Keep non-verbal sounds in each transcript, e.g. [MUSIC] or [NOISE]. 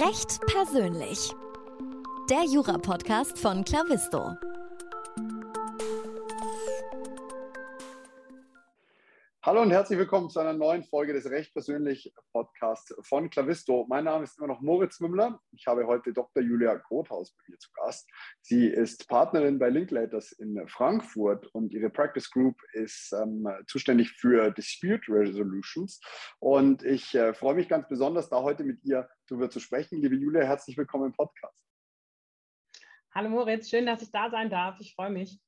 Recht persönlich. Der Jura-Podcast von Clavisto. Hallo und herzlich willkommen zu einer neuen Folge des Recht persönlich Podcasts von Clavisto. Mein Name ist immer noch Moritz Mümmler. Ich habe heute Dr. Julia Grothaus bei mir zu Gast. Sie ist Partnerin bei Linklaters in Frankfurt und ihre Practice Group ist ähm, zuständig für Dispute Resolutions. Und ich äh, freue mich ganz besonders, da heute mit ihr darüber zu sprechen. Liebe Julia, herzlich willkommen im Podcast. Hallo Moritz, schön, dass ich da sein darf. Ich freue mich.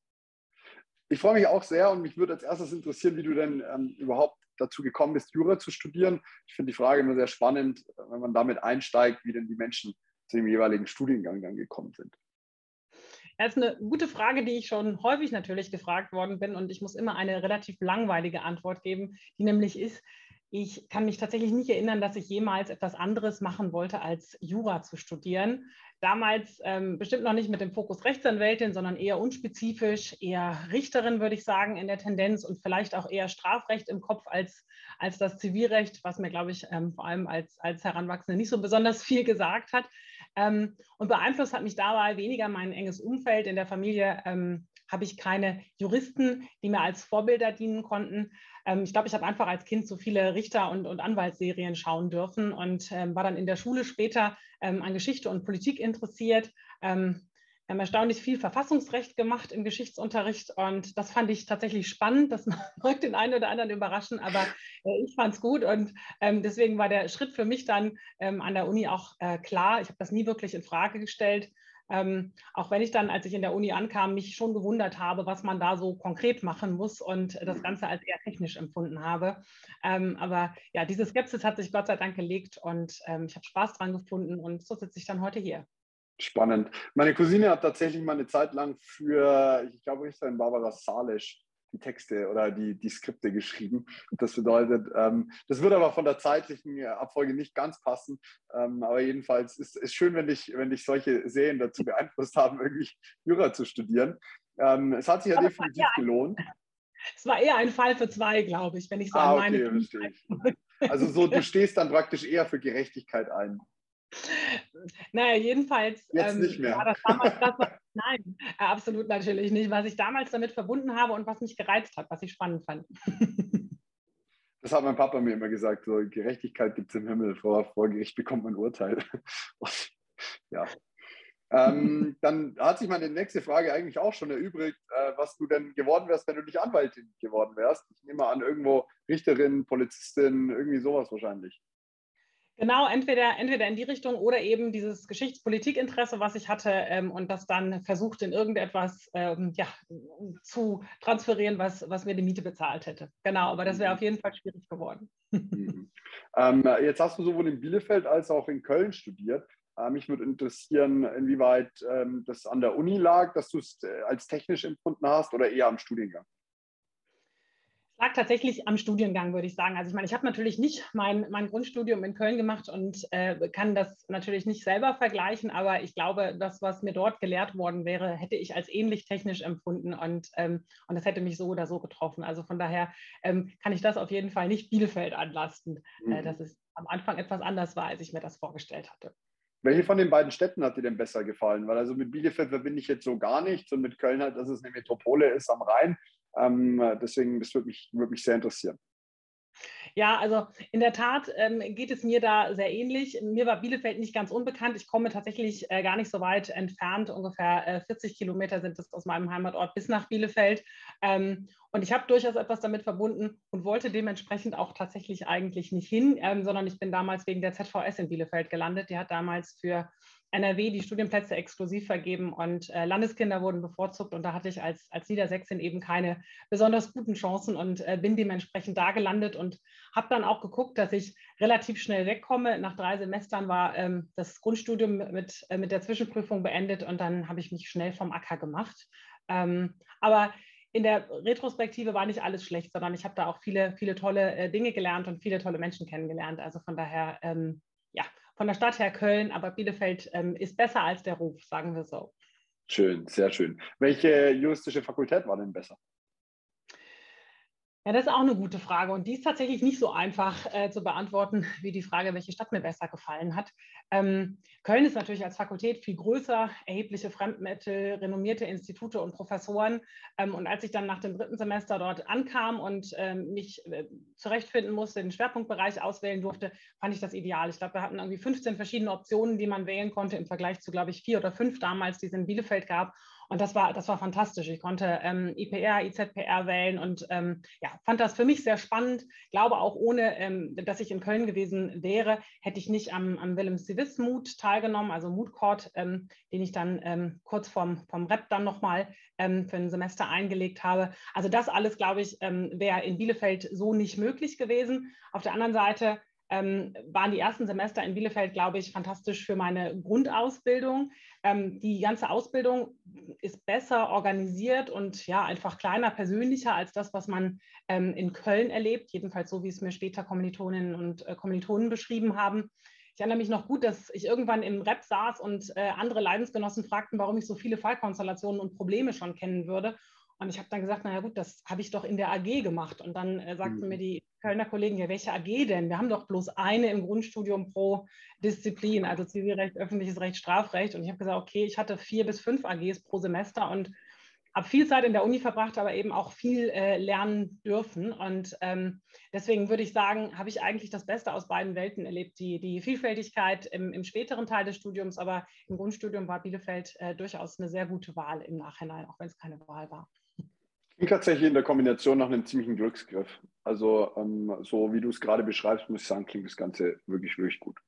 Ich freue mich auch sehr und mich würde als erstes interessieren, wie du denn ähm, überhaupt dazu gekommen bist, Jura zu studieren. Ich finde die Frage immer sehr spannend, wenn man damit einsteigt, wie denn die Menschen zu dem jeweiligen Studiengang dann gekommen sind. Das ist eine gute Frage, die ich schon häufig natürlich gefragt worden bin und ich muss immer eine relativ langweilige Antwort geben, die nämlich ist, ich kann mich tatsächlich nicht erinnern, dass ich jemals etwas anderes machen wollte, als Jura zu studieren. Damals ähm, bestimmt noch nicht mit dem Fokus Rechtsanwältin, sondern eher unspezifisch, eher Richterin, würde ich sagen, in der Tendenz und vielleicht auch eher Strafrecht im Kopf als, als das Zivilrecht, was mir, glaube ich, ähm, vor allem als, als Heranwachsende nicht so besonders [LAUGHS] viel gesagt hat. Ähm, und beeinflusst hat mich dabei weniger mein enges Umfeld in der Familie ähm, habe ich keine Juristen, die mir als Vorbilder dienen konnten. Ähm, ich glaube, ich habe einfach als Kind so viele Richter- und, und Anwaltsserien schauen dürfen und ähm, war dann in der Schule später ähm, an Geschichte und Politik interessiert. Ähm, wir haben erstaunlich viel Verfassungsrecht gemacht im Geschichtsunterricht und das fand ich tatsächlich spannend. Das [LAUGHS] mag den einen oder anderen überraschen, aber äh, ich fand es gut und ähm, deswegen war der Schritt für mich dann ähm, an der Uni auch äh, klar. Ich habe das nie wirklich in Frage gestellt ähm, auch wenn ich dann, als ich in der Uni ankam, mich schon gewundert habe, was man da so konkret machen muss und das mhm. Ganze als eher technisch empfunden habe. Ähm, aber ja, diese Skepsis hat sich Gott sei Dank gelegt und ähm, ich habe Spaß dran gefunden und so sitze ich dann heute hier. Spannend. Meine Cousine hat tatsächlich mal eine Zeit lang für, ich glaube, Richterin Barbara Salisch die Texte oder die, die Skripte geschrieben. Das bedeutet, ähm, das wird aber von der zeitlichen äh, Abfolge nicht ganz passen. Ähm, aber jedenfalls ist es schön, wenn dich, wenn dich solche Serien dazu beeinflusst haben, [LAUGHS] irgendwie Jura zu studieren. Ähm, es hat sich ja aber definitiv gelohnt. Es war eher ein Fall für zwei, glaube ich, wenn ich so ah, an meine. Okay, also so, du [LAUGHS] stehst dann praktisch eher für Gerechtigkeit ein. Naja, jedenfalls. Jetzt ähm, nicht mehr. War das damals das, was, nein, absolut natürlich nicht. Was ich damals damit verbunden habe und was mich gereizt hat, was ich spannend fand. Das hat mein Papa mir immer gesagt: so, Gerechtigkeit gibt es im Himmel, vor, vor Gericht bekommt man ein Urteil. Und, [LAUGHS] ja. ähm, [LAUGHS] dann hat sich meine nächste Frage eigentlich auch schon erübrigt, äh, was du denn geworden wärst, wenn du nicht Anwältin geworden wärst. Ich nehme an, irgendwo Richterin, Polizistin, irgendwie sowas wahrscheinlich. Genau, entweder, entweder in die Richtung oder eben dieses Geschichtspolitikinteresse, was ich hatte ähm, und das dann versucht in irgendetwas ähm, ja, zu transferieren, was, was mir die Miete bezahlt hätte. Genau, aber das wäre mhm. auf jeden Fall schwierig geworden. Mhm. Ähm, jetzt hast du sowohl in Bielefeld als auch in Köln studiert. Äh, mich würde interessieren, inwieweit ähm, das an der Uni lag, dass du es äh, als technisch empfunden hast oder eher am Studiengang lag tatsächlich am Studiengang, würde ich sagen. Also ich meine, ich habe natürlich nicht mein, mein Grundstudium in Köln gemacht und äh, kann das natürlich nicht selber vergleichen, aber ich glaube, das, was mir dort gelehrt worden wäre, hätte ich als ähnlich technisch empfunden und, ähm, und das hätte mich so oder so getroffen. Also von daher ähm, kann ich das auf jeden Fall nicht Bielefeld anlasten, äh, mhm. äh, dass es am Anfang etwas anders war, als ich mir das vorgestellt hatte. Welche von den beiden Städten hat dir denn besser gefallen? Weil also mit Bielefeld verbinde ich jetzt so gar nichts und mit Köln halt, dass es eine Metropole ist am Rhein. Ähm, deswegen, das würde mich, würde mich sehr interessieren. Ja, also in der Tat ähm, geht es mir da sehr ähnlich. Mir war Bielefeld nicht ganz unbekannt. Ich komme tatsächlich äh, gar nicht so weit entfernt. Ungefähr äh, 40 Kilometer sind es aus meinem Heimatort bis nach Bielefeld. Ähm, und ich habe durchaus etwas damit verbunden und wollte dementsprechend auch tatsächlich eigentlich nicht hin, ähm, sondern ich bin damals wegen der ZVS in Bielefeld gelandet. Die hat damals für NRW die Studienplätze exklusiv vergeben und äh, Landeskinder wurden bevorzugt. Und da hatte ich als, als Niedersächsin eben keine besonders guten Chancen und äh, bin dementsprechend da gelandet und habe dann auch geguckt, dass ich relativ schnell wegkomme. Nach drei Semestern war ähm, das Grundstudium mit, äh, mit der Zwischenprüfung beendet und dann habe ich mich schnell vom Acker gemacht. Ähm, aber in der Retrospektive war nicht alles schlecht, sondern ich habe da auch viele, viele tolle äh, Dinge gelernt und viele tolle Menschen kennengelernt. Also von daher ähm, von der Stadt her Köln, aber Bielefeld ähm, ist besser als der Ruf, sagen wir so. Schön, sehr schön. Welche juristische Fakultät war denn besser? Ja, das ist auch eine gute Frage und die ist tatsächlich nicht so einfach äh, zu beantworten [LAUGHS] wie die Frage, welche Stadt mir besser gefallen hat. Ähm, Köln ist natürlich als Fakultät viel größer, erhebliche Fremdmittel, renommierte Institute und Professoren. Ähm, und als ich dann nach dem dritten Semester dort ankam und ähm, mich äh, zurechtfinden musste, den Schwerpunktbereich auswählen durfte, fand ich das ideal. Ich glaube, wir hatten irgendwie 15 verschiedene Optionen, die man wählen konnte im Vergleich zu, glaube ich, vier oder fünf damals, die es in Bielefeld gab. Und das war, das war fantastisch. Ich konnte ähm, IPR, IZPR wählen und ähm, ja, fand das für mich sehr spannend. Glaube auch ohne, ähm, dass ich in Köln gewesen wäre, hätte ich nicht am, am Willem Civis Mood teilgenommen, also Mood Court, ähm, den ich dann ähm, kurz vom, vom Rep dann nochmal ähm, für ein Semester eingelegt habe. Also das alles, glaube ich, wäre in Bielefeld so nicht möglich gewesen. Auf der anderen Seite ähm, waren die ersten Semester in Bielefeld, glaube ich, fantastisch für meine Grundausbildung. Ähm, die ganze Ausbildung ist besser organisiert und ja, einfach kleiner, persönlicher als das, was man ähm, in Köln erlebt, jedenfalls so, wie es mir später Kommilitoninnen und äh, Kommilitonen beschrieben haben. Ich erinnere mich noch gut, dass ich irgendwann im Rep saß und äh, andere Leidensgenossen fragten, warum ich so viele Fallkonstellationen und Probleme schon kennen würde. Und ich habe dann gesagt, naja gut, das habe ich doch in der AG gemacht. Und dann äh, sagten mhm. mir die Kölner Kollegen, ja, welche AG denn? Wir haben doch bloß eine im Grundstudium pro Disziplin, also Zivilrecht, öffentliches Recht, Strafrecht. Und ich habe gesagt, okay, ich hatte vier bis fünf AGs pro Semester und habe viel Zeit in der Uni verbracht, aber eben auch viel äh, lernen dürfen. Und ähm, deswegen würde ich sagen, habe ich eigentlich das Beste aus beiden Welten erlebt. Die, die Vielfältigkeit im, im späteren Teil des Studiums, aber im Grundstudium war Bielefeld äh, durchaus eine sehr gute Wahl im Nachhinein, auch wenn es keine Wahl war. Klingt tatsächlich in der Kombination nach einem ziemlichen Glücksgriff. Also ähm, so wie du es gerade beschreibst, muss ich sagen, klingt das Ganze wirklich, wirklich gut.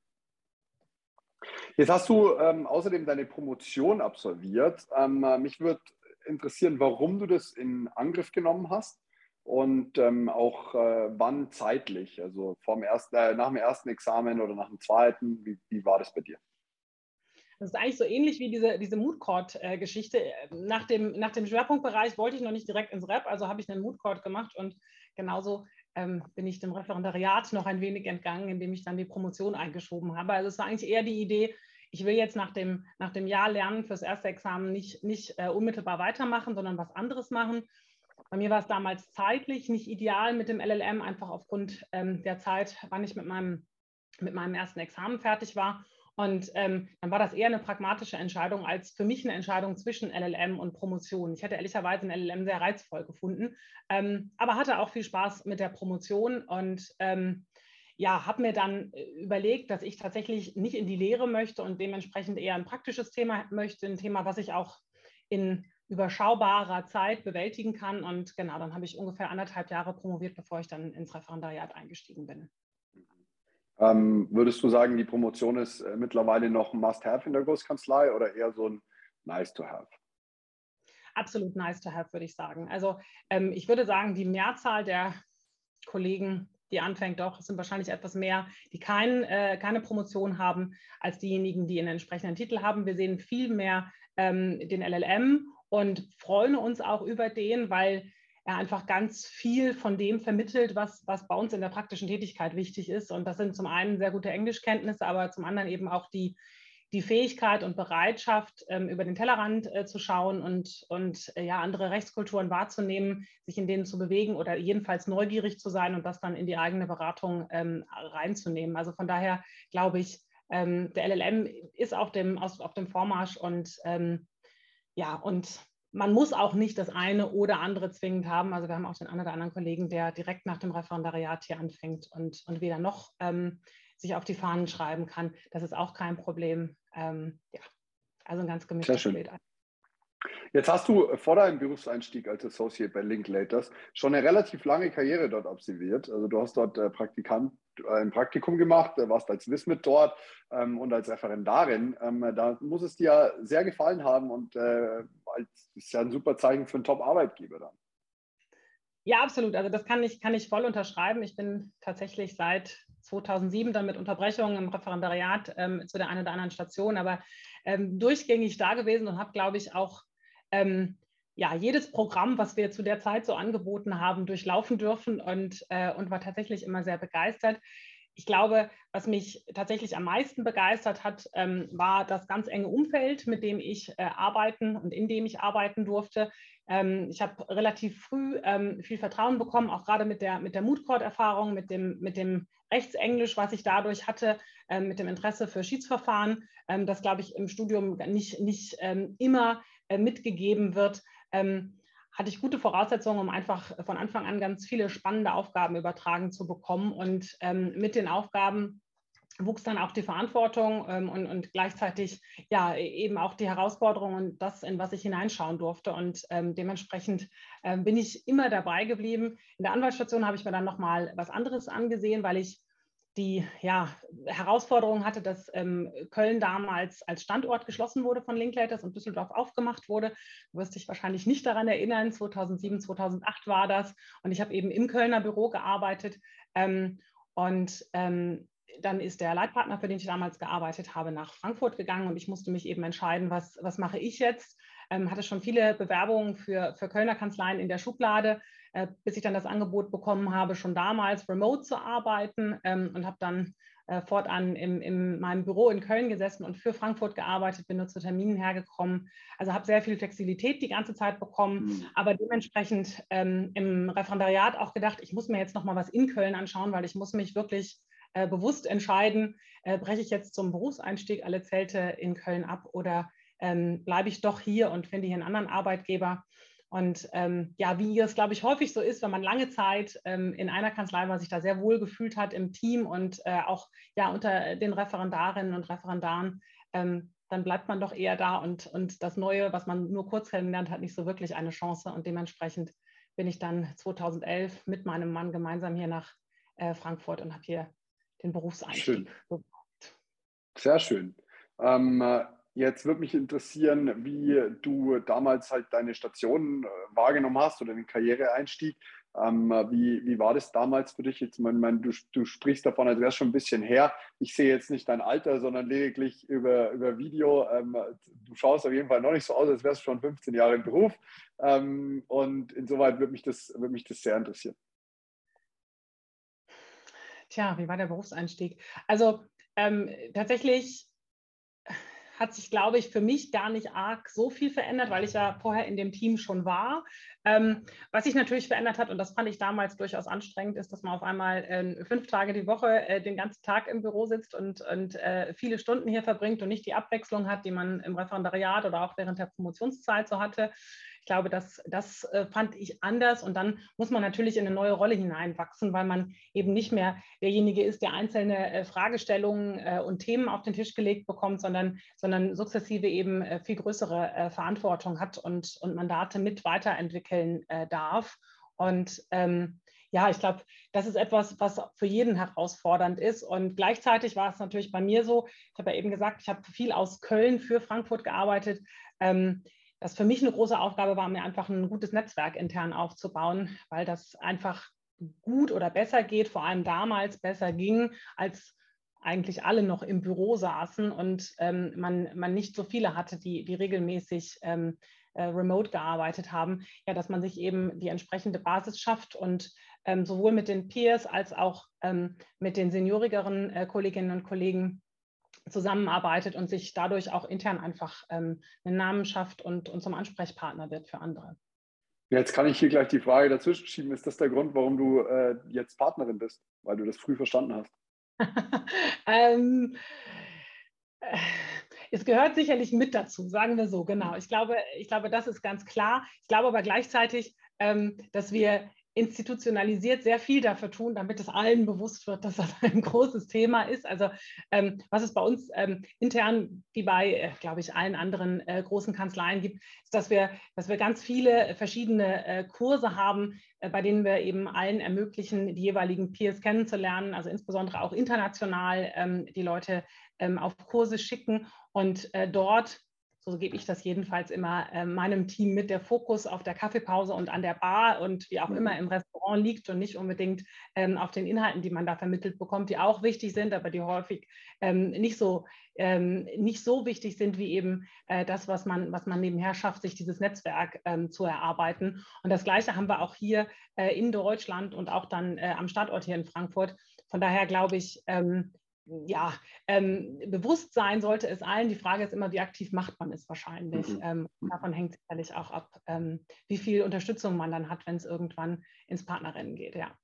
Jetzt hast du ähm, außerdem deine Promotion absolviert. Ähm, mich würde interessieren, warum du das in Angriff genommen hast und ähm, auch äh, wann zeitlich, also vom ersten, äh, nach dem ersten Examen oder nach dem zweiten. Wie, wie war das bei dir? Das ist eigentlich so ähnlich wie diese, diese Mood Court-Geschichte. Nach dem, nach dem Schwerpunktbereich wollte ich noch nicht direkt ins Rap, also habe ich einen Mood Court gemacht und genauso ähm, bin ich dem Referendariat noch ein wenig entgangen, indem ich dann die Promotion eingeschoben habe. Also es war eigentlich eher die Idee, ich will jetzt nach dem, nach dem Jahr Lernen fürs erste Examen nicht, nicht äh, unmittelbar weitermachen, sondern was anderes machen. Bei mir war es damals zeitlich nicht ideal mit dem LLM, einfach aufgrund ähm, der Zeit, wann ich mit meinem, mit meinem ersten Examen fertig war. Und ähm, dann war das eher eine pragmatische Entscheidung als für mich eine Entscheidung zwischen LLM und Promotion. Ich hätte ehrlicherweise ein LLM sehr reizvoll gefunden, ähm, aber hatte auch viel Spaß mit der Promotion und ähm, ja, habe mir dann äh, überlegt, dass ich tatsächlich nicht in die Lehre möchte und dementsprechend eher ein praktisches Thema möchte, ein Thema, was ich auch in überschaubarer Zeit bewältigen kann. Und genau, dann habe ich ungefähr anderthalb Jahre promoviert, bevor ich dann ins Referendariat eingestiegen bin. Ähm, würdest du sagen, die Promotion ist äh, mittlerweile noch ein Must-Have in der Großkanzlei oder eher so ein Nice-to-Have? Absolut Nice-to-Have, würde ich sagen. Also ähm, ich würde sagen, die Mehrzahl der Kollegen, die anfängt, doch, sind wahrscheinlich etwas mehr, die kein, äh, keine Promotion haben, als diejenigen, die einen entsprechenden Titel haben. Wir sehen viel mehr ähm, den LLM und freuen uns auch über den, weil er einfach ganz viel von dem vermittelt, was, was bei uns in der praktischen Tätigkeit wichtig ist. Und das sind zum einen sehr gute Englischkenntnisse, aber zum anderen eben auch die, die Fähigkeit und Bereitschaft, ähm, über den Tellerrand äh, zu schauen und, und äh, ja, andere Rechtskulturen wahrzunehmen, sich in denen zu bewegen oder jedenfalls neugierig zu sein und das dann in die eigene Beratung ähm, reinzunehmen. Also von daher glaube ich, ähm, der LLM ist auf dem, auf, auf dem Vormarsch und ähm, ja, und man muss auch nicht das eine oder andere zwingend haben. Also wir haben auch den einen oder anderen Kollegen, der direkt nach dem Referendariat hier anfängt und, und weder noch ähm, sich auf die Fahnen schreiben kann. Das ist auch kein Problem. Ähm, ja, also ein ganz gemischtes Bild. Jetzt hast du vor deinem Berufseinstieg als Associate bei Linklaters schon eine relativ lange Karriere dort absolviert. Also du hast dort äh, Praktikant, äh, ein Praktikum gemacht, äh, warst als Wismit dort ähm, und als Referendarin. Ähm, da muss es dir sehr gefallen haben und ist ja ein super Zeichen für einen Top-Arbeitgeber dann. Ja, absolut. Also das kann ich, kann ich voll unterschreiben. Ich bin tatsächlich seit 2007 dann mit Unterbrechungen im Referendariat ähm, zu der einen oder anderen Station, aber ähm, durchgängig da gewesen und habe, glaube ich, auch ähm, ja, jedes Programm, was wir zu der Zeit so angeboten haben, durchlaufen dürfen und, äh, und war tatsächlich immer sehr begeistert. ich glaube, was mich tatsächlich am meisten begeistert hat, ähm, war das ganz enge Umfeld, mit dem ich äh, arbeiten und in dem ich arbeiten durfte. Ähm, ich habe relativ früh ähm, viel Vertrauen bekommen, auch gerade mit der, mit der Mood Court-Erfahrung, mit dem, mit dem Rechtsenglisch, was ich dadurch hatte, ähm, mit dem Interesse für Schiedsverfahren, ähm, das, glaube ich, im Studium nicht, nicht ähm, immer mitgegeben wird hatte ich gute Voraussetzungen, um einfach von Anfang an ganz viele spannende Aufgaben übertragen zu bekommen. Und ähm, mit den Aufgaben wuchs dann auch die Verantwortung ähm, und, und, gleichzeitig ja eben auch die Herausforderung und das, in was ich hineinschauen durfte. Und ähm, dementsprechend ähm, bin ich immer dabei geblieben. In der Anwaltsstation habe ich mir dann nochmal was anderes angesehen, weil ich die ja, Herausforderung hatte, dass ähm, Köln damals als Standort geschlossen wurde von Linklaters und Düsseldorf aufgemacht wurde. Du wirst dich wahrscheinlich nicht daran erinnern, 2007, 2008 war das. Und ich habe eben im Kölner Büro gearbeitet. Ähm, und ähm, dann ist der Leitpartner, für den ich damals gearbeitet habe, nach Frankfurt gegangen und ich musste mich eben entscheiden, was, was mache ich jetzt. Ähm, hatte schon viele Bewerbungen für, für Kölner Kanzleien in der Schublade, äh, bis ich dann das Angebot bekommen habe, schon damals remote zu arbeiten ähm, und habe dann äh, fortan im, in meinem Büro in Köln gesessen und für Frankfurt gearbeitet, bin nur zu Terminen hergekommen. Also habe sehr viel Flexibilität die ganze Zeit bekommen, mhm. aber dementsprechend ähm, im Referendariat auch gedacht, ich muss mir jetzt noch mal was in Köln anschauen, weil ich muss mich wirklich äh, bewusst entscheiden, äh, breche ich jetzt zum Berufseinstieg alle Zelte in Köln ab oder ähm, bleibe ich doch hier und finde hier einen anderen Arbeitgeber. Und ähm, ja, wie es, glaube ich, häufig so ist, wenn man lange Zeit ähm, in einer Kanzlei war, sich da sehr wohl gefühlt hat im Team und äh, auch ja unter den Referendarinnen und Referendaren, ähm, dann bleibt man doch eher da und, und das Neue, was man nur kurz kennenlernt, hat nicht so wirklich eine Chance. Und dementsprechend bin ich dann 2011 mit meinem Mann gemeinsam hier nach äh, Frankfurt und habe hier den Berufseinstieg. Schön. Sehr schön. Ähm, äh, Jetzt würde mich interessieren, wie du damals halt deine Station äh, wahrgenommen hast oder den Karriereeinstieg. Ähm, wie, wie war das damals für dich? Jetzt, mein, mein, du, du sprichst davon, als wäre es schon ein bisschen her. Ich sehe jetzt nicht dein Alter, sondern lediglich über, über Video. Ähm, du schaust auf jeden Fall noch nicht so aus, als wärst du schon 15 Jahre im Beruf. Ähm, und insoweit würde mich, das, würde mich das sehr interessieren. Tja, wie war der Berufseinstieg? Also ähm, tatsächlich hat sich, glaube ich, für mich gar nicht arg so viel verändert, weil ich ja vorher in dem Team schon war. Ähm, was sich natürlich verändert hat, und das fand ich damals durchaus anstrengend, ist, dass man auf einmal äh, fünf Tage die Woche äh, den ganzen Tag im Büro sitzt und, und äh, viele Stunden hier verbringt und nicht die Abwechslung hat, die man im Referendariat oder auch während der Promotionszeit so hatte. Ich glaube, das, das äh, fand ich anders und dann muss man natürlich in eine neue Rolle hineinwachsen, weil man eben nicht mehr derjenige ist, der einzelne äh, Fragestellungen äh, und Themen auf den Tisch gelegt bekommt, sondern, sondern sukzessive eben viel größere Verantwortung hat und, und Mandate mit weiterentwickeln darf. Und ähm, ja, ich glaube, das ist etwas, was für jeden herausfordernd ist. Und gleichzeitig war es natürlich bei mir so, ich habe ja eben gesagt, ich habe viel aus Köln für Frankfurt gearbeitet. Ähm, das für mich eine große Aufgabe war, mir einfach ein gutes Netzwerk intern aufzubauen, weil das einfach gut oder besser geht, vor allem damals besser ging, als eigentlich alle noch im Büro saßen und ähm, man, man nicht so viele hatte, die, die regelmäßig ähm, äh, remote gearbeitet haben, ja, dass man sich eben die entsprechende Basis schafft und ähm, sowohl mit den Peers als auch ähm, mit den seniorigeren äh, Kolleginnen und Kollegen zusammenarbeitet und sich dadurch auch intern einfach ähm, einen Namen schafft und, und zum Ansprechpartner wird für andere. Jetzt kann ich hier gleich die Frage dazwischen schieben. Ist das der Grund, warum du äh, jetzt Partnerin bist? Weil du das früh verstanden hast? [LAUGHS] ähm, äh, es gehört sicherlich mit dazu, sagen wir so, genau. Ich glaube, ich glaube, das ist ganz klar. Ich glaube aber gleichzeitig, ähm, dass wir institutionalisiert sehr viel dafür tun, damit es allen bewusst wird, dass das [LAUGHS] ein großes Thema ist. Also ähm, was es bei uns ähm, intern, wie bei, äh, glaube ich, allen anderen äh, großen Kanzleien gibt, ist, dass wir, dass wir ganz viele verschiedene äh, Kurse haben, äh, bei denen wir eben allen ermöglichen, die jeweiligen Peers kennenzulernen, also insbesondere auch international ähm, die Leute ähm, auf Kurse schicken und äh, dort so gebe ich das jedenfalls immer äh, meinem Team mit, der Fokus auf der Kaffeepause und an der Bar und wie auch mhm. immer im Restaurant liegt und nicht unbedingt ähm, auf den Inhalten, die man da vermittelt bekommt, die auch wichtig sind, aber die häufig ähm, nicht, so, ähm, nicht so wichtig sind wie eben äh, das, was man, was man nebenher schafft, sich dieses Netzwerk ähm, zu erarbeiten. Und das Gleiche haben wir auch hier äh, in Deutschland und auch dann äh, am Standort hier in Frankfurt von daher glaube ich, ähm, ja, ähm, Bewusstsein sollte es allen. Die Frage ist immer, wie aktiv macht man es wahrscheinlich. Mhm. Ähm, davon hängt sicherlich auch ab, ähm, wie viel Unterstützung man dann hat, wenn es irgendwann ins Partnerrennen geht. Ja.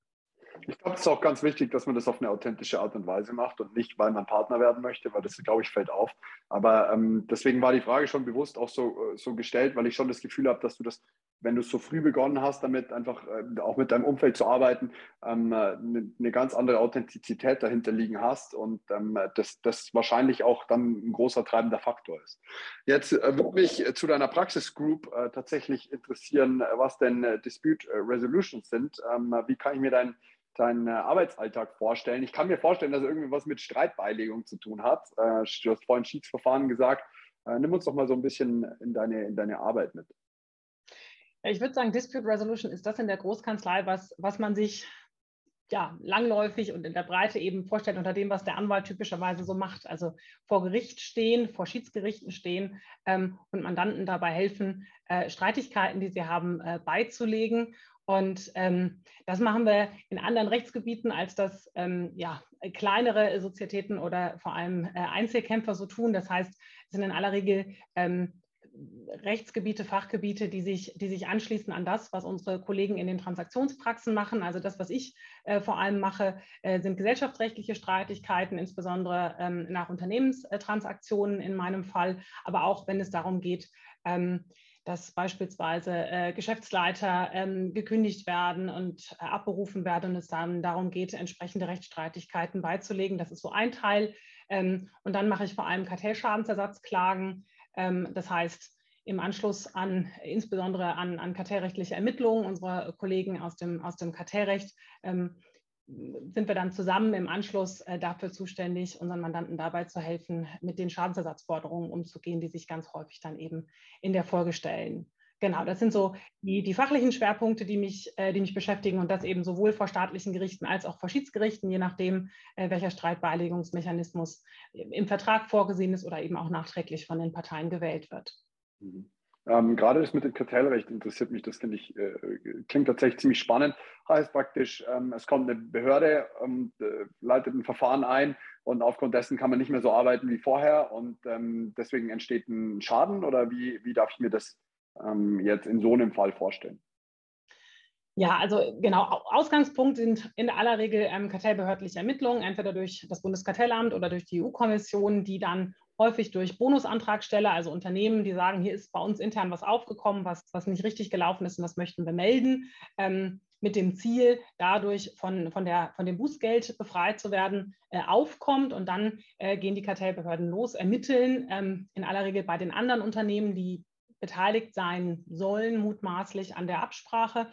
Ich glaube, es ist auch ganz wichtig, dass man das auf eine authentische Art und Weise macht und nicht, weil man Partner werden möchte, weil das, glaube ich, fällt auf. Aber ähm, deswegen war die Frage schon bewusst auch so, äh, so gestellt, weil ich schon das Gefühl habe, dass du das, wenn du so früh begonnen hast, damit einfach äh, auch mit deinem Umfeld zu arbeiten, ähm, eine, eine, ganz andere Authentizität dahinter liegen hast und ähm, das, das wahrscheinlich auch dann ein großer treibender Faktor ist. Jetzt äh, würde mich zu deiner Praxisgroup äh, tatsächlich interessieren, was denn äh, Dispute Resolutions sind. Ähm, wie kann ich mir dein deinen Arbeitsalltag vorstellen? Ich kann mir vorstellen, dass er irgendwie was mit Streitbeilegung zu tun hat. Äh, du hast vorhin Schiedsverfahren gesagt. Äh, nimm uns doch mal so ein bisschen in deine, in deine Arbeit mit. Ich würde sagen, Dispute Resolution ist das in der Großkanzlei, was, was man sich ja, langläufig und in der Breite eben vorstellt unter dem, was der Anwalt typischerweise so macht. Also vor Gericht stehen, vor Schiedsgerichten stehen ähm, und Mandanten dabei helfen, äh, Streitigkeiten, die sie haben, äh, beizulegen. Und ähm, das machen wir in anderen Rechtsgebieten, als das ähm, ja, kleinere Sozietäten oder vor allem äh, Einzelkämpfer so tun. Das heißt, es sind in aller Regel ähm, Rechtsgebiete, Fachgebiete, die sich, die sich anschließen an das, was unsere Kollegen in den Transaktionspraxen machen. Also das, was ich äh, vor allem mache, äh, sind gesellschaftsrechtliche Streitigkeiten, insbesondere ähm, nach Unternehmenstransaktionen in meinem Fall, aber auch wenn es darum geht, ähm, dass beispielsweise äh, Geschäftsleiter ähm, gekündigt werden und äh, abberufen werden und es dann darum geht, entsprechende Rechtsstreitigkeiten beizulegen. Das ist so ein Teil. Ähm, und dann mache ich vor allem Kartellschadensersatzklagen. Ähm, das heißt, im Anschluss an insbesondere an, an kartellrechtliche Ermittlungen unserer Kollegen aus dem, aus dem Kartellrecht ähm, sind wir dann zusammen im Anschluss äh, dafür zuständig, unseren Mandanten dabei zu helfen, mit den Schadensersatzforderungen umzugehen, die sich ganz häufig dann eben in der Folge stellen. Genau, das sind so die, die fachlichen Schwerpunkte, die mich, äh, die mich beschäftigen und das eben sowohl vor staatlichen Gerichten als auch vor Schiedsgerichten, je nachdem, äh, welcher Streitbeilegungsmechanismus im Vertrag vorgesehen ist oder eben auch nachträglich von den Parteien gewählt wird. Mhm. Ähm, gerade das mit dem Kartellrecht interessiert mich, das finde ich, äh, klingt tatsächlich ziemlich spannend. Heißt praktisch, ähm, es kommt eine Behörde, ähm, leitet ein Verfahren ein und aufgrund dessen kann man nicht mehr so arbeiten wie vorher und ähm, deswegen entsteht ein Schaden oder wie, wie darf ich mir das ähm, jetzt in so einem Fall vorstellen? Ja, also genau, Ausgangspunkt sind in aller Regel ähm, kartellbehördliche Ermittlungen, entweder durch das Bundeskartellamt oder durch die EU-Kommission, die dann häufig durch Bonusantragsteller, also Unternehmen, die sagen, hier ist bei uns intern was aufgekommen, was, was nicht richtig gelaufen ist und das möchten wir melden, ähm, mit dem Ziel, dadurch von, von, der, von dem Bußgeld befreit zu werden, äh, aufkommt. Und dann äh, gehen die Kartellbehörden los, ermitteln ähm, in aller Regel bei den anderen Unternehmen, die beteiligt sein sollen, mutmaßlich an der Absprache.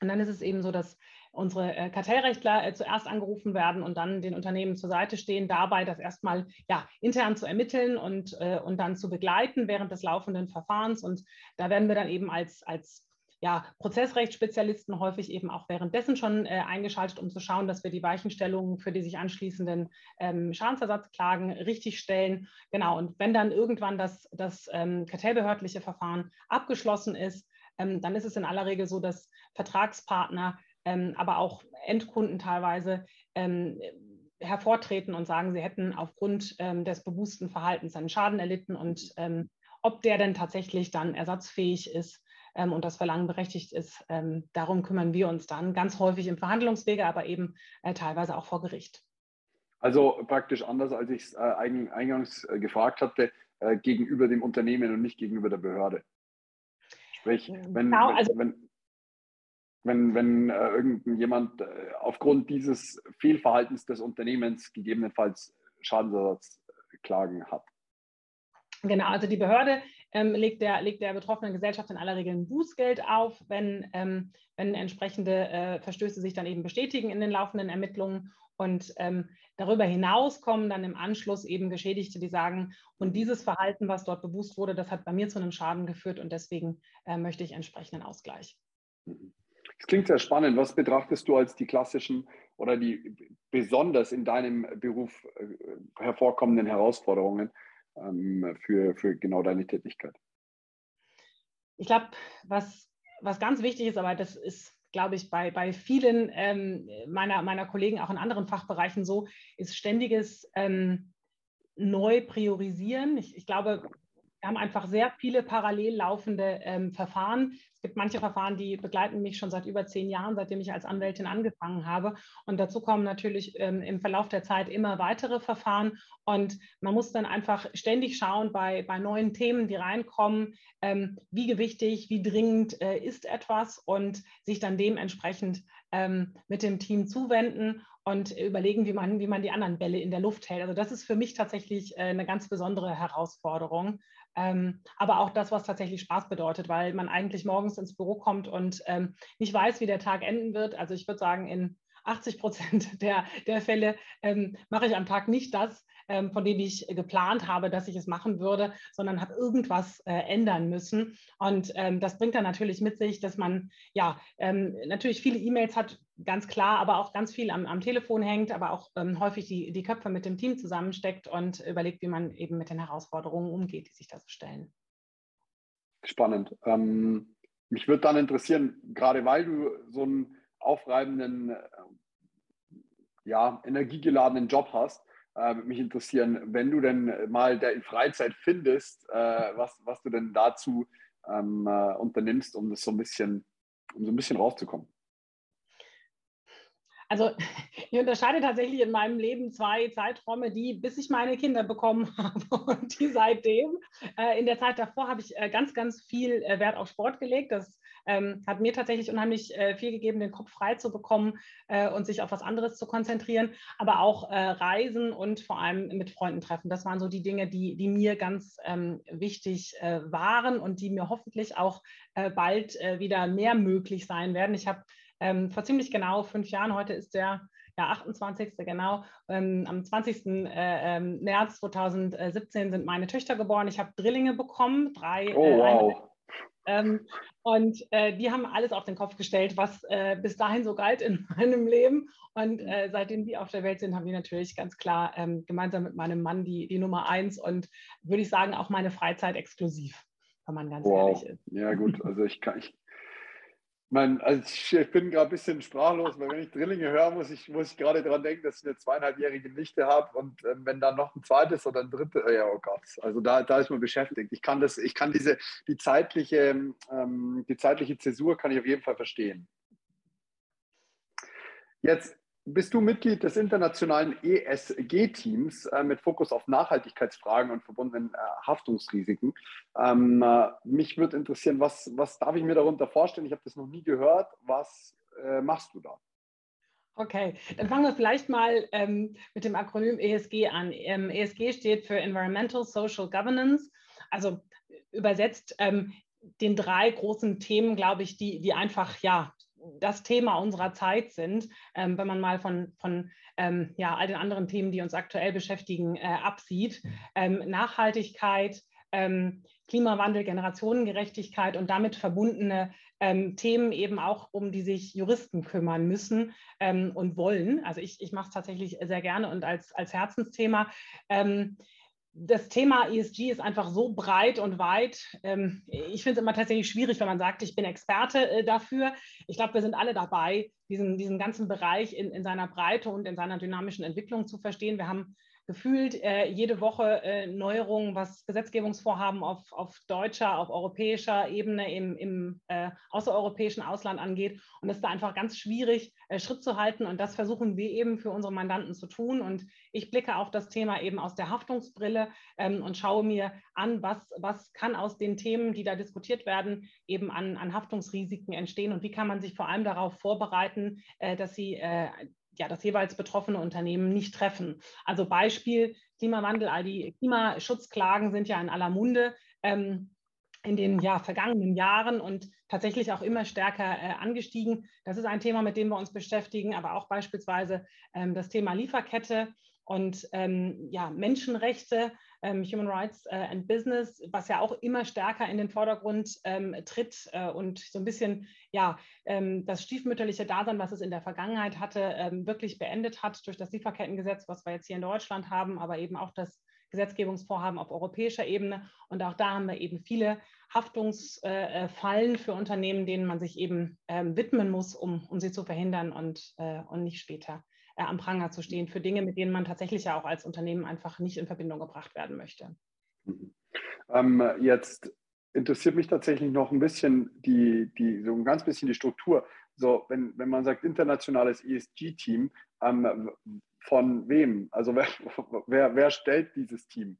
Und dann ist es eben so, dass unsere äh, Kartellrechtler äh, zuerst angerufen werden und dann den Unternehmen zur Seite stehen, dabei das erstmal ja, intern zu ermitteln und, äh, und dann zu begleiten während des laufenden Verfahrens. Und da werden wir dann eben als, als ja, Prozessrechtsspezialisten häufig eben auch währenddessen schon äh, eingeschaltet, um zu schauen, dass wir die Weichenstellungen für die sich anschließenden ähm, Schadensersatzklagen richtig stellen. Genau, und wenn dann irgendwann das, das ähm, kartellbehördliche Verfahren abgeschlossen ist, ähm, dann ist es in aller Regel so, dass Vertragspartner ähm, aber auch Endkunden teilweise ähm, hervortreten und sagen, sie hätten aufgrund ähm, des bewussten Verhaltens einen Schaden erlitten und ob der denn tatsächlich dann ersatzfähig ist ähm, und das Verlangen berechtigt ist, ähm, darum kümmern wir uns dann ganz häufig im Verhandlungswege, aber eben äh, teilweise auch vor Gericht. Also praktisch anders, als ich es äh, eingangs äh, gefragt hatte, äh, gegenüber dem Unternehmen und nicht gegenüber der Behörde. Sprich, wenn, genau, also, wenn, wenn, wenn äh, irgendjemand äh, aufgrund dieses Fehlverhaltens des Unternehmens gegebenenfalls Schadensersatzklagen hat. Genau, also die Behörde ähm, legt, der, legt der betroffenen Gesellschaft in aller Regel ein Bußgeld auf, wenn, ähm, wenn entsprechende äh, Verstöße sich dann eben bestätigen in den laufenden Ermittlungen. Und ähm, darüber hinaus kommen dann im Anschluss eben Geschädigte, die sagen, und dieses Verhalten, was dort bewusst wurde, das hat bei mir zu einem Schaden geführt und deswegen äh, möchte ich entsprechenden Ausgleich. Das klingt sehr spannend. Was betrachtest du als die klassischen oder die besonders in deinem Beruf äh, hervorkommenden Herausforderungen ähm, für, für genau deine Tätigkeit? Ich glaube, was, was ganz wichtig ist, aber das ist glaube ich, bei, bei vielen ähm, meiner, meiner Kollegen auch in anderen Fachbereichen so, ist ständiges ähm, neu priorisieren. Ich, ich glaube, wir haben einfach sehr viele parallel laufende ähm, Verfahren. Es gibt manche Verfahren, die begleiten mich schon seit über zehn Jahren, seitdem ich als Anwältin angefangen habe. Und dazu kommen natürlich ähm, im Verlauf der Zeit immer weitere Verfahren. Und man muss dann einfach ständig schauen bei, bei neuen Themen, die reinkommen, ähm, wie gewichtig, wie dringend äh, ist etwas und sich dann dementsprechend ähm, mit dem Team zuwenden und überlegen, wie man, wie man die anderen Bälle in der Luft hält. Also das ist für mich tatsächlich äh, eine ganz besondere Herausforderung. Ähm, aber auch das, was tatsächlich Spaß bedeutet, weil man eigentlich morgens ins Büro kommt und ähm, nicht weiß, wie der Tag enden wird. Also ich würde sagen, in 80 Prozent [LAUGHS] der, der Fälle ähm, mache ich am Tag nicht das, ähm, von dem ich geplant habe, dass ich es machen würde, sondern habe irgendwas äh, ändern müssen. Und ähm, das bringt dann natürlich mit sich, dass man ja ähm, natürlich viele E-Mails hat, ganz klar, aber auch ganz viel am, am Telefon hängt, aber auch ähm, häufig die, die Köpfe mit dem Team zusammensteckt und überlegt, wie man eben mit den Herausforderungen umgeht, die sich da so stellen. Spannend. Ähm, mich würde dann interessieren, gerade weil du so einen aufreibenden, äh, ja, energiegeladenen Job hast, äh, mich interessieren, wenn du denn mal der Freizeit findest, äh, was, was du denn dazu ähm, äh, unternimmst, um das so ein bisschen, um so ein bisschen rauszukommen. Also [LAUGHS] ich unterscheide tatsächlich in meinem Leben zwei Zeiträume, die, bis ich meine Kinder bekommen [LAUGHS] habe und die seitdem. Äh, in der Zeit davor habe ich äh, ganz, ganz viel äh, Wert auf Sport gelegt. Das ähm, hat mir tatsächlich unheimlich äh, viel gegeben, den Kopf frei zu bekommen äh, und sich auf was anderes zu konzentrieren. Aber auch äh, Reisen und vor allem mit Freunden treffen. Das waren so die Dinge, die, die mir ganz ähm, wichtig waren und die mir hoffentlich auch bald wieder mehr möglich sein werden. Ich habe ähm, vor ziemlich genau fünf Jahren, heute ist der ja, 28. genau, ähm, am 20. Äh, ähm, März 2017 sind meine Töchter geboren. Ich habe Drillinge bekommen, drei. Oh, äh, wow. Ähm, und äh, die haben alles auf den Kopf gestellt, was äh, bis dahin so galt in [LAUGHS] meinem Leben. Und äh, seitdem die auf der Welt sind, haben die natürlich ganz klar ähm, gemeinsam mit meinem Mann die, die Nummer eins und würde ich sagen, auch meine Freizeit exklusiv, wenn man ganz wow. ehrlich ist. Ja, gut, also ich kann, ich mein, also ich bin gerade ein bisschen sprachlos, weil wenn ich Drillinge höre, muss ich, muss ich gerade daran denken, dass ich eine zweieinhalbjährige Nichte habe und äh, wenn dann noch ein zweites oder ein drittes, ja, oh Gott, also da, da ist man beschäftigt. Ich kann das, ich kann diese, die zeitliche, ähm, die zeitliche Zäsur kann ich auf jeden Fall verstehen. Jetzt bist du Mitglied des internationalen ESG-Teams äh, mit Fokus auf Nachhaltigkeitsfragen und verbundenen äh, Haftungsrisiken. Ähm, äh, mich würde interessieren, was, was darf ich mir darunter vorstellen? Ich habe das noch nie gehört. Was äh, machst du da? Okay, dann fangen wir vielleicht mal ähm, mit dem Akronym ESG an. Ähm, ESG steht für Environmental Social Governance, also übersetzt ähm, den drei großen Themen, glaube ich, die, die einfach ja das Thema unserer Zeit sind, ähm, wenn man mal von, von ähm, ja, all den anderen Themen, die uns aktuell beschäftigen, äh, absieht. Ähm, Nachhaltigkeit, ähm, Klimawandel, Generationengerechtigkeit und damit verbundene ähm, Themen eben auch, um die sich Juristen kümmern müssen ähm, und wollen. Also ich, ich mache es tatsächlich sehr gerne und als, als Herzensthema das Thema ESG ist einfach so breit und weit. Ähm, ich finde es immer tatsächlich schwierig, wenn man sagt, ich bin Experte äh, dafür. Ich glaube, wir sind alle dabei, diesen, diesen ganzen Bereich in, in seiner Breite und in seiner dynamischen Entwicklung zu verstehen. Wir haben gefühlt äh, jede Woche äh, Neuerungen, was Gesetzgebungsvorhaben auf, auf deutscher, auf europäischer Ebene im, im äh, außereuropäischen Ausland angeht. Und es ist da einfach ganz schwierig, äh, Schritt zu halten. Und das versuchen wir eben für unsere Mandanten zu tun. Und ich blicke auf das Thema eben aus der Haftungsbrille ähm, und schaue mir an, was, was kann aus den Themen, die da diskutiert werden, eben an, an Haftungsrisiken entstehen und wie kann man sich vor allem darauf vorbereiten, äh, dass sie äh, ja, das jeweils betroffene Unternehmen nicht treffen. Also Beispiel Klimawandel, all die Klimaschutzklagen sind ja in aller Munde. Ähm, in den ja, vergangenen Jahren und tatsächlich auch immer stärker äh, angestiegen. Das ist ein Thema, mit dem wir uns beschäftigen, aber auch beispielsweise ähm, das Thema Lieferkette und ähm, ja, Menschenrechte, ähm, Human Rights äh, and Business, was ja auch immer stärker in den Vordergrund ähm, tritt äh, und so ein bisschen ja, ähm, das stiefmütterliche Dasein, was es in der Vergangenheit hatte, ähm, wirklich beendet hat durch das Lieferkettengesetz, was wir jetzt hier in Deutschland haben, aber eben auch das Gesetzgebungsvorhaben auf europäischer Ebene. Und auch da haben wir eben viele Haftungsfallen für Unternehmen, denen man sich eben ähm, widmen muss, um, um sie zu verhindern und, äh, und nicht später äh, am Pranger zu stehen für Dinge, mit denen man tatsächlich ja auch als Unternehmen einfach nicht in Verbindung gebracht werden möchte. Mhm. Ähm, jetzt interessiert mich tatsächlich noch ein bisschen die, die, so ein ganz bisschen die Struktur. So, wenn, wenn man sagt internationales ESG-Team, ähm, von wem? Also wer, [LAUGHS] wer, wer stellt dieses Team?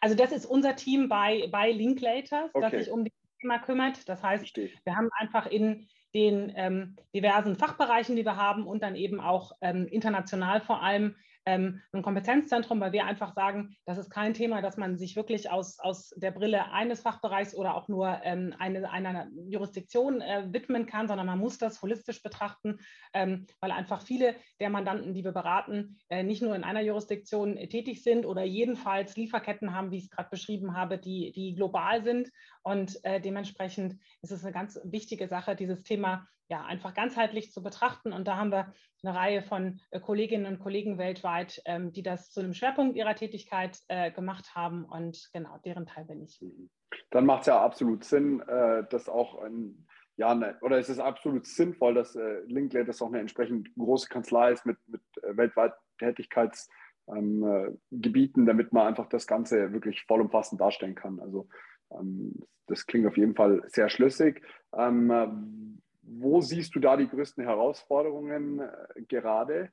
Also das ist unser Team bei, bei Linklaters, okay. das sich um das Thema kümmert. Das heißt, Verstehe. wir haben einfach in den ähm, diversen Fachbereichen, die wir haben und dann eben auch ähm, international vor allem ähm, ein Kompetenzzentrum, weil wir einfach sagen, das ist kein Thema, dass man sich wirklich aus, aus der Brille eines Fachbereichs oder auch nur ähm, eine, einer Jurisdiktion äh, widmen kann, sondern man muss das holistisch betrachten, ähm, weil einfach viele der Mandanten, die wir beraten, äh, nicht nur in einer Jurisdiktion äh, tätig sind oder jedenfalls Lieferketten haben, wie ich es gerade beschrieben habe, die, die global sind. Und äh, dementsprechend ist es eine ganz wichtige Sache, dieses Thema ja, einfach ganzheitlich zu betrachten. Und da haben wir eine Reihe von äh, Kolleginnen und Kollegen weltweit, ähm, die das zu einem Schwerpunkt ihrer Tätigkeit äh, gemacht haben. Und genau, deren Teil bin ich. Mhm. Dann macht es ja absolut Sinn, äh, dass auch ein, ja, ne, oder es ist absolut sinnvoll, dass äh, Linklaters auch eine entsprechend große Kanzlei ist mit, mit weltweit Tätigkeitsgebieten, ähm, damit man einfach das Ganze wirklich vollumfassend darstellen kann. Also ähm, das klingt auf jeden Fall sehr schlüssig. Ähm, wo siehst du da die größten Herausforderungen äh, gerade?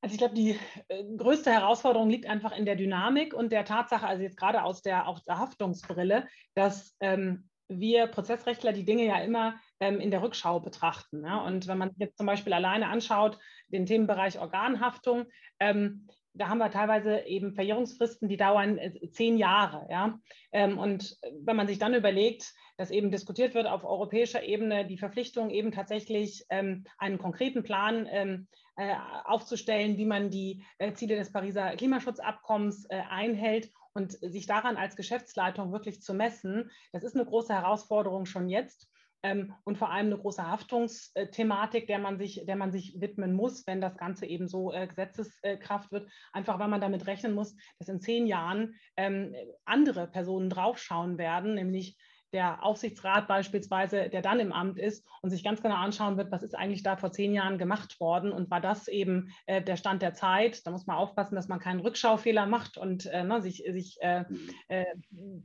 Also ich glaube, die äh, größte Herausforderung liegt einfach in der Dynamik und der Tatsache, also jetzt gerade aus der, aus der Haftungsbrille, dass ähm, wir Prozessrechtler die Dinge ja immer ähm, in der Rückschau betrachten. Ja? Und wenn man jetzt zum Beispiel alleine anschaut, den Themenbereich Organhaftung, ähm, da haben wir teilweise eben Verjährungsfristen, die dauern äh, zehn Jahre. Ja? Ähm, und wenn man sich dann überlegt, dass eben diskutiert wird auf europäischer Ebene, die Verpflichtung eben tatsächlich ähm, einen konkreten Plan ähm, äh, aufzustellen, wie man die äh, Ziele des Pariser Klimaschutzabkommens einhält und sich daran als Geschäftsleitung wirklich zu messen, das ist eine große Herausforderung schon jetzt ähm, und vor allem eine große Haftungsthematik, der man sich, der man sich widmen muss, wenn das Ganze eben so äh, Gesetzeskraft wird. Einfach weil man damit rechnen muss, dass in zehn Jahren ähm, andere Personen draufschauen werden, nämlich der Aufsichtsrat beispielsweise, der dann im Amt ist und sich ganz genau anschauen wird, was ist eigentlich da vor zehn Jahren gemacht worden und war das eben äh, der Stand der Zeit. Da muss man aufpassen, dass man keinen Rückschaufehler macht und äh, ne, sich, sich äh, äh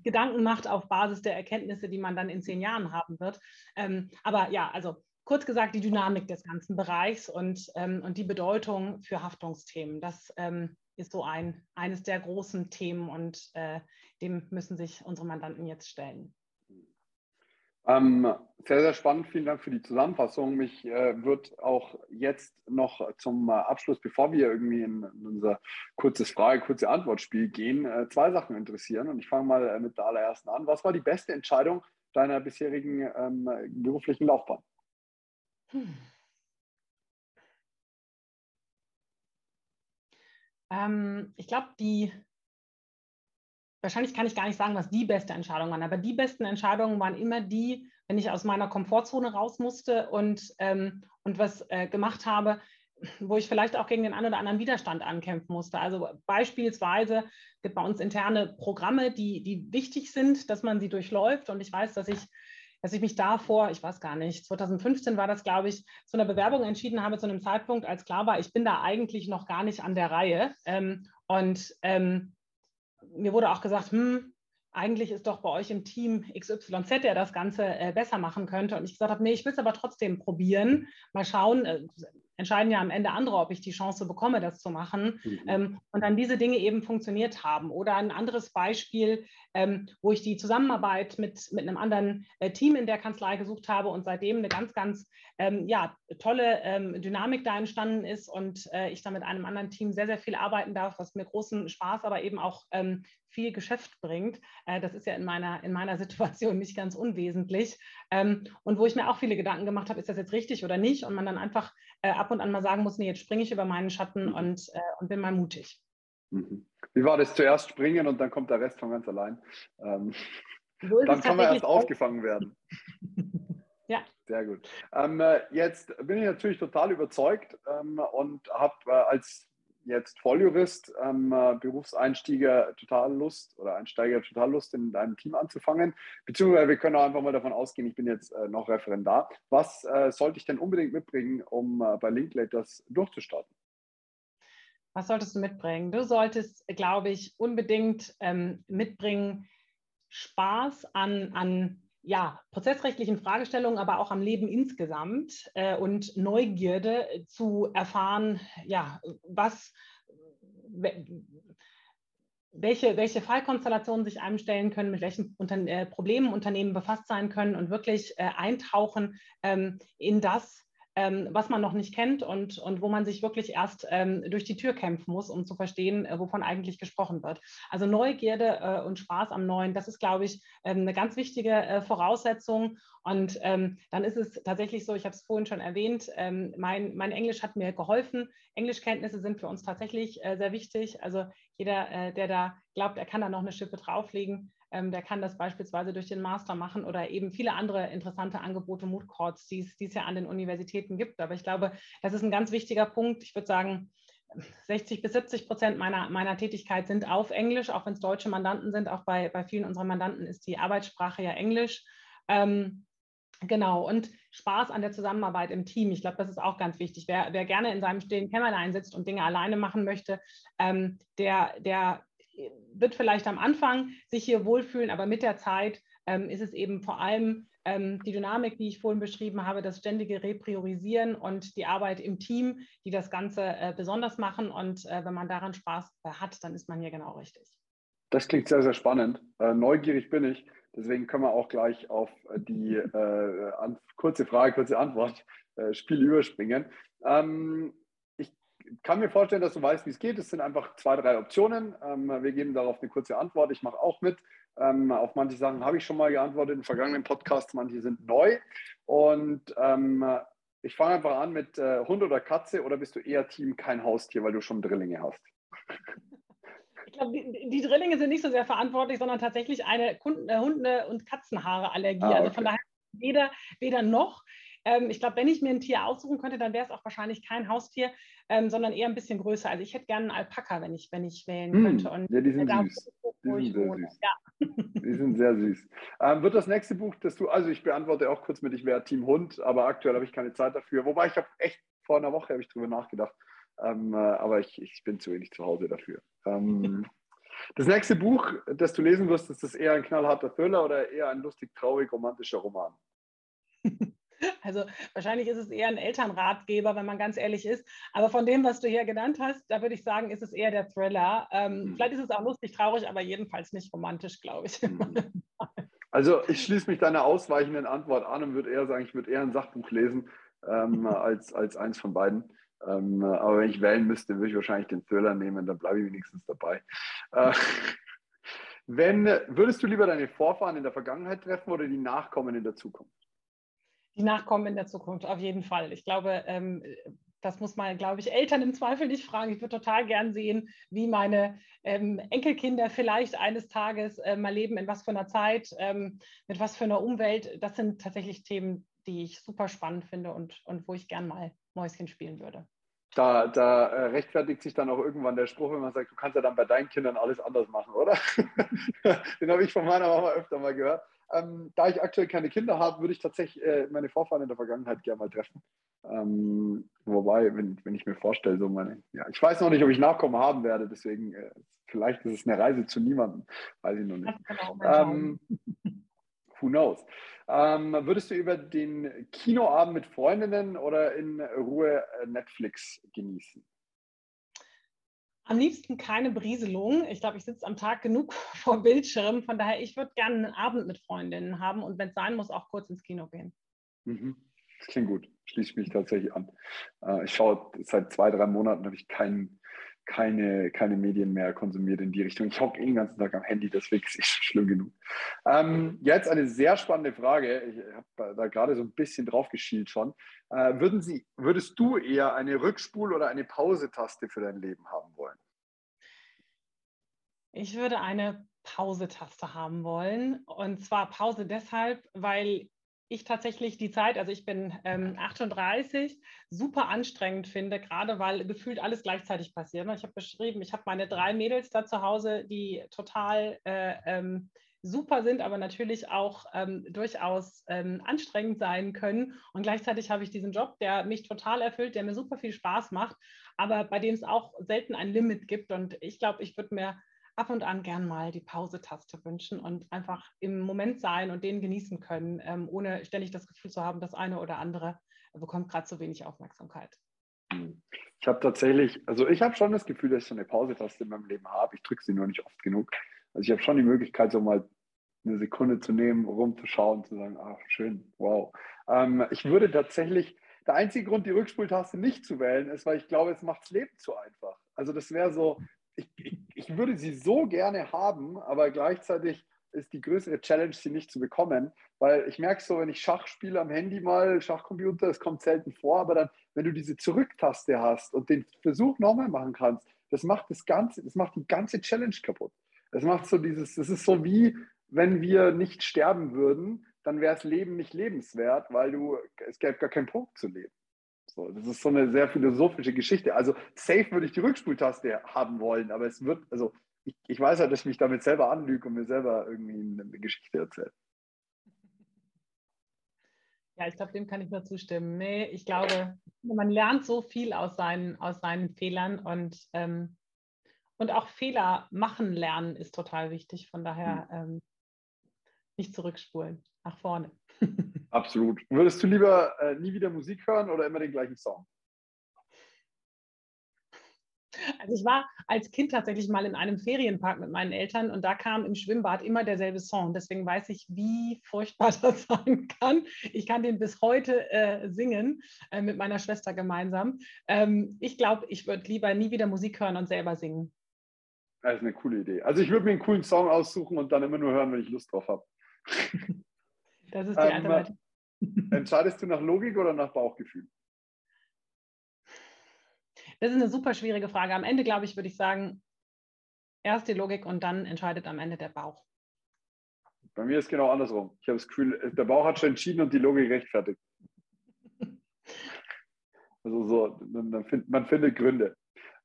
Gedanken macht auf Basis der Erkenntnisse, die man dann in zehn Jahren haben wird. Ähm, aber ja, also kurz gesagt, die Dynamik des ganzen Bereichs und, ähm, und die Bedeutung für Haftungsthemen. Das ähm, ist so ein, eines der großen Themen und äh, dem müssen sich unsere Mandanten jetzt stellen. Ähm, sehr, sehr spannend. Vielen Dank für die Zusammenfassung. Mich äh, wird auch jetzt noch zum äh, Abschluss, bevor wir irgendwie in, in unser kurzes Frage-, kurze Antwortspiel gehen, äh, zwei Sachen interessieren. Und ich fange mal äh, mit der allerersten an. Was war die beste Entscheidung deiner bisherigen ähm, beruflichen Laufbahn? Hm. Ähm, ich glaube, die wahrscheinlich kann ich gar nicht sagen, was die beste Entscheidung waren, aber die besten Entscheidungen waren immer die, wenn ich aus meiner Komfortzone raus musste und, ähm, und was äh, gemacht habe, wo ich vielleicht auch gegen den einen oder anderen Widerstand ankämpfen musste. Also beispielsweise gibt bei uns interne Programme, die, die wichtig sind, dass man sie durchläuft. Und ich weiß, dass ich, dass ich mich davor, ich weiß gar nicht, 2015 war das, glaube ich, zu einer Bewerbung entschieden habe, zu einem Zeitpunkt, als klar war, ich bin da eigentlich noch gar nicht an der Reihe. Ähm, und ähm, mir wurde auch gesagt, hm, eigentlich ist doch bei euch im Team XYZ, der das Ganze äh, besser machen könnte. Und ich gesagt habe, nee, ich will es aber trotzdem probieren, mal schauen. Äh, entscheiden ja am Ende andere, ob ich die Chance bekomme, das zu machen. Mhm. Ähm, und dann diese Dinge eben funktioniert haben. Oder ein anderes Beispiel, ähm, wo ich die Zusammenarbeit mit, mit einem anderen äh, Team in der Kanzlei gesucht habe und seitdem eine ganz, ganz ähm, ja, tolle Dynamik da entstanden ist und äh, ich da mit einem anderen Team sehr, sehr viel arbeiten darf, was mir großen Spaß, aber eben auch viel Geschäft bringt. Äh, das ist ja in meiner, in meiner Situation nicht ganz unwesentlich. Und wo ich mir auch viele Gedanken gemacht habe, ist das jetzt richtig oder nicht? Und man dann einfach äh, ab und an mal sagen muss, nee, jetzt springe ich über meinen Schatten mhm. und, äh, und bin mal mutig. Mhm. Wie war das zuerst springen und dann kommt der Rest von ganz allein? Ähm, so dann kann man erst aufgefangen werden. [LAUGHS] Ja. Sehr gut. Ähm, äh, jetzt bin ich natürlich total überzeugt ähm, und habe äh, als jetzt Volljurist, ähm, äh, Berufseinsteiger total Lust oder Einsteiger total Lust, in deinem Team anzufangen. Beziehungsweise wir können auch einfach mal davon ausgehen, ich bin jetzt äh, noch Referendar. Was äh, sollte ich denn unbedingt mitbringen, um äh, bei Linklaters durchzustarten? Was solltest du mitbringen? Du solltest, glaube ich, unbedingt ähm, mitbringen Spaß an, an ja, prozessrechtlichen Fragestellungen, aber auch am Leben insgesamt äh, und Neugierde zu erfahren, ja, was, welche, welche Fallkonstellationen sich einem stellen können, mit welchen Unter äh, Problemen Unternehmen befasst sein können und wirklich äh, eintauchen ähm, in das, ähm, was man noch nicht kennt und, und wo man sich wirklich erst ähm, durch die Tür kämpfen muss, um zu verstehen, äh, wovon eigentlich gesprochen wird. Also Neugierde äh, und Spaß am Neuen, das ist, glaube ich, ähm, eine ganz wichtige äh, Voraussetzung. Und ähm, dann ist es tatsächlich so, ich habe es vorhin schon erwähnt, ähm, mein, mein Englisch hat mir geholfen. Englischkenntnisse sind für uns tatsächlich äh, sehr wichtig. Also jeder, äh, der da glaubt, er kann da noch eine Schippe drauflegen, ähm, der kann das beispielsweise durch den Master machen oder eben viele andere interessante Angebote, Mood Courts, die es ja an den Universitäten gibt. Aber ich glaube, das ist ein ganz wichtiger Punkt. Ich würde sagen, 60 bis 70 Prozent meiner, meiner Tätigkeit sind auf Englisch, auch wenn es deutsche Mandanten sind. Auch bei, bei vielen unserer Mandanten ist die Arbeitssprache ja Englisch. Ähm, Genau, und Spaß an der Zusammenarbeit im Team. Ich glaube, das ist auch ganz wichtig. Wer, wer gerne in seinem stillen Kämmerlein sitzt und Dinge alleine machen möchte, ähm, der, der wird vielleicht am Anfang sich hier wohlfühlen, aber mit der Zeit ähm, ist es eben vor allem ähm, die Dynamik, die ich vorhin beschrieben habe, das ständige Repriorisieren und die Arbeit im Team, die das Ganze äh, besonders machen. Und äh, wenn man daran Spaß äh, hat, dann ist man hier genau richtig. Das klingt sehr, sehr spannend. Äh, neugierig bin ich. Deswegen können wir auch gleich auf die äh, kurze Frage, kurze Antwort äh, Spiel überspringen. Ähm, kann mir vorstellen, dass du weißt, wie es geht. Es sind einfach zwei, drei Optionen. Ähm, wir geben darauf eine kurze Antwort. Ich mache auch mit. Ähm, auf manche Sachen habe ich schon mal geantwortet in vergangenen Podcasts, manche sind neu. Und ähm, ich fange einfach an mit äh, Hund oder Katze oder bist du eher Team kein Haustier, weil du schon Drillinge hast? Ich glaube, die, die, Drillinge sind nicht so sehr verantwortlich, sondern tatsächlich eine Kunden, äh, Hunde- und Katzenhaare-Allergie. Ah, okay. Also von daher weder, weder noch. Ähm, ich glaube, wenn ich mir ein Tier aussuchen könnte, dann wäre es auch wahrscheinlich kein Haustier, ähm, sondern eher ein bisschen größer. Also ich hätte gerne einen Alpaka, wenn ich, wenn ich wählen hm, könnte. Und ja, die sind süß. Die sind sehr süß. Ja. Die sind sehr süß. Ähm, wird das nächste Buch, das du, also ich beantworte auch kurz mit, ich wäre Team Hund, aber aktuell habe ich keine Zeit dafür. Wobei ich habe echt vor einer Woche habe ich drüber nachgedacht. Ähm, äh, aber ich, ich bin zu wenig zu Hause dafür. Ähm, [LAUGHS] das nächste Buch, das du lesen wirst, ist das eher ein knallharter Thriller oder eher ein lustig, traurig, romantischer Roman? [LAUGHS] Also wahrscheinlich ist es eher ein Elternratgeber, wenn man ganz ehrlich ist. Aber von dem, was du hier genannt hast, da würde ich sagen, ist es eher der Thriller. Ähm, mhm. Vielleicht ist es auch lustig, traurig, aber jedenfalls nicht romantisch, glaube ich. Mhm. [LAUGHS] Also ich schließe mich deiner ausweichenden Antwort an und würde eher sagen, ich würde eher ein Sachbuch lesen ähm, [LAUGHS] als, als eins von beiden. Ähm, aber wenn ich wählen müsste, würde ich wahrscheinlich den Thriller nehmen, dann bleibe ich wenigstens dabei. Äh, [LAUGHS] wenn, würdest du lieber deine Vorfahren in der Vergangenheit treffen oder die Nachkommen in der Zukunft? Die Nachkommen in der Zukunft, auf jeden Fall. Ich glaube, ähm, das muss man, glaube ich, Eltern im Zweifel nicht fragen. Ich würde total gern sehen, wie meine ähm, Enkelkinder vielleicht eines Tages äh, mal leben, in was für einer Zeit, ähm, mit was für einer Umwelt. Das sind tatsächlich Themen, die ich super spannend finde und, und wo ich gern mal Mäuschen spielen würde. Da, da äh, rechtfertigt sich dann auch irgendwann der Spruch, wenn man sagt, du kannst ja dann bei deinen Kindern alles anders machen, oder? [LAUGHS] Den habe ich von meiner Mama öfter mal gehört. Ähm, da ich aktuell keine Kinder habe, würde ich tatsächlich äh, meine Vorfahren in der Vergangenheit gerne mal treffen. Ähm, wobei, wenn, wenn ich mir vorstelle, so meine, ja, ich weiß noch nicht, ob ich Nachkommen haben werde, deswegen äh, vielleicht ist es eine Reise zu niemandem, weiß ich noch nicht. Ähm, [LAUGHS] who knows? Ähm, würdest du über den Kinoabend mit Freundinnen oder in Ruhe äh, Netflix genießen? Am liebsten keine Berieselung. Ich glaube, ich sitze am Tag genug [LAUGHS] vor Bildschirm. Von daher, ich würde gerne einen Abend mit Freundinnen haben und wenn es sein muss, auch kurz ins Kino gehen. Mhm. Das klingt gut. Schließe mich tatsächlich an. Äh, ich schaue seit zwei, drei Monaten habe ich keinen keine, keine Medien mehr konsumiert in die Richtung. Ich hocke den ganzen Tag am Handy, deswegen ist es schlimm genug. Ähm, jetzt eine sehr spannende Frage. Ich habe da gerade so ein bisschen drauf geschielt schon. Äh, würden Sie, würdest du eher eine Rückspul- oder eine Pause-Taste für dein Leben haben wollen? Ich würde eine Pause-Taste haben wollen. Und zwar Pause deshalb, weil ich tatsächlich die Zeit, also ich bin ähm, 38, super anstrengend finde, gerade weil gefühlt alles gleichzeitig passiert. Ne? Ich habe beschrieben, ich habe meine drei Mädels da zu Hause, die total äh, ähm, super sind, aber natürlich auch ähm, durchaus ähm, anstrengend sein können. Und gleichzeitig habe ich diesen Job, der mich total erfüllt, der mir super viel Spaß macht, aber bei dem es auch selten ein Limit gibt. Und ich glaube, ich würde mir ab und an gern mal die Pause-Taste wünschen und einfach im Moment sein und den genießen können, ähm, ohne ständig das Gefühl zu haben, das eine oder andere bekommt gerade zu wenig Aufmerksamkeit. Ich habe tatsächlich, also ich habe schon das Gefühl, dass ich so eine Pause-Taste in meinem Leben habe. Ich drücke sie nur nicht oft genug. Also ich habe schon die Möglichkeit, so mal eine Sekunde zu nehmen, rumzuschauen, zu sagen, ach schön, wow. Ähm, ich würde tatsächlich, der einzige Grund, die Rückspultaste nicht zu wählen, ist, weil ich glaube, es macht das Leben zu einfach. Also das wäre so, ich, ich, würde sie so gerne haben, aber gleichzeitig ist die größere Challenge, sie nicht zu bekommen, weil ich merke so, wenn ich Schach spiele am Handy mal, Schachcomputer, es kommt selten vor, aber dann, wenn du diese Zurücktaste hast und den Versuch nochmal machen kannst, das macht das Ganze, das macht die ganze Challenge kaputt. Das macht so dieses, das ist so wie, wenn wir nicht sterben würden, dann wäre das Leben nicht lebenswert, weil du, es gäbe gar keinen Punkt zu leben. So, das ist so eine sehr philosophische Geschichte. Also safe würde ich die Rückspultaste haben wollen, aber es wird, also ich, ich weiß halt, dass ich mich damit selber anlüge und mir selber irgendwie eine Geschichte erzähle. Ja, ich glaube, dem kann ich nur zustimmen. Nee, ich glaube, man lernt so viel aus seinen, aus seinen Fehlern und, ähm, und auch Fehler machen lernen ist total wichtig. Von daher hm. ähm, nicht zurückspulen, nach vorne. [LAUGHS] Absolut. Würdest du lieber äh, nie wieder Musik hören oder immer den gleichen Song? Also ich war als Kind tatsächlich mal in einem Ferienpark mit meinen Eltern und da kam im Schwimmbad immer derselbe Song. Deswegen weiß ich, wie furchtbar [LAUGHS] das sein kann. Ich kann den bis heute äh, singen äh, mit meiner Schwester gemeinsam. Ähm, ich glaube, ich würde lieber nie wieder Musik hören und selber singen. Das ist eine coole Idee. Also ich würde mir einen coolen Song aussuchen und dann immer nur hören, wenn ich Lust drauf habe. [LAUGHS] Das ist die ähm, Alternative. [LAUGHS] Entscheidest du nach Logik oder nach Bauchgefühl? Das ist eine super schwierige Frage. Am Ende, glaube ich, würde ich sagen, erst die Logik und dann entscheidet am Ende der Bauch. Bei mir ist genau andersrum. Ich habe das Gefühl, der Bauch hat schon entschieden und die Logik rechtfertigt. [LAUGHS] Also so, man, find, man findet Gründe.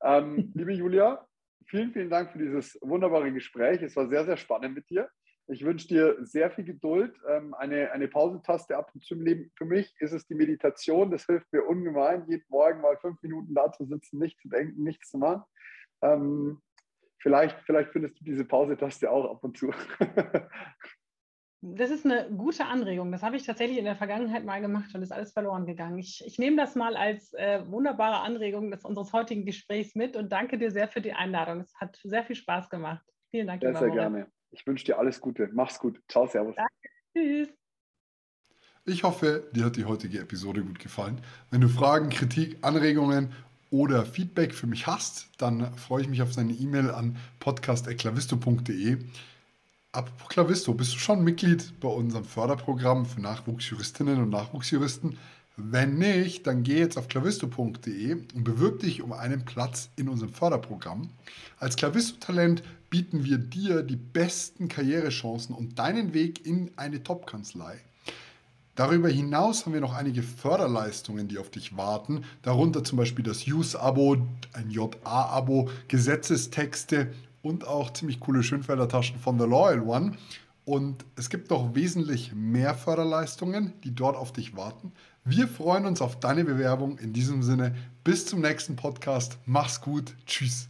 Ähm, liebe Julia, vielen, vielen Dank für dieses wunderbare Gespräch. Es war sehr, sehr spannend mit dir. Ich wünsche dir sehr viel Geduld. Ähm, eine, eine Pausentaste ab und zu im Leben. Für mich ist es die Meditation. Das hilft mir ungemein, jeden Morgen mal fünf Minuten da zu sitzen, nichts zu denken, nichts zu machen. Ähm, vielleicht, vielleicht findest du diese Pausetaste auch ab und zu. Das ist eine gute Anregung. Das habe ich tatsächlich in der Vergangenheit mal gemacht und ist alles verloren gegangen. Ich, ich nehme das mal als äh, wunderbare Anregung des, unseres heutigen Gesprächs mit und danke dir sehr für die Einladung. Es hat sehr viel Spaß gemacht. Vielen Dank. Sehr, sehr gerne. Ich wünsche dir alles Gute. Mach's gut. Ciao, Servus. Danke. Tschüss. Ich hoffe, dir hat die heutige Episode gut gefallen. Wenn du Fragen, Kritik, Anregungen oder Feedback für mich hast, dann freue ich mich auf deine E-Mail an podcast.klavisto.de. Apropos Klavisto, bist du schon Mitglied bei unserem Förderprogramm für Nachwuchsjuristinnen und Nachwuchsjuristen? Wenn nicht, dann geh jetzt auf clavisto.de und bewirb dich um einen Platz in unserem Förderprogramm. Als Clavisto-Talent bieten wir dir die besten Karrierechancen und deinen Weg in eine Top-Kanzlei. Darüber hinaus haben wir noch einige Förderleistungen, die auf dich warten, darunter zum Beispiel das Use-Abo, ein JA-Abo, Gesetzestexte und auch ziemlich coole Schönfelder Taschen von The Loyal One. Und es gibt noch wesentlich mehr Förderleistungen, die dort auf dich warten. Wir freuen uns auf deine Bewerbung. In diesem Sinne, bis zum nächsten Podcast. Mach's gut. Tschüss.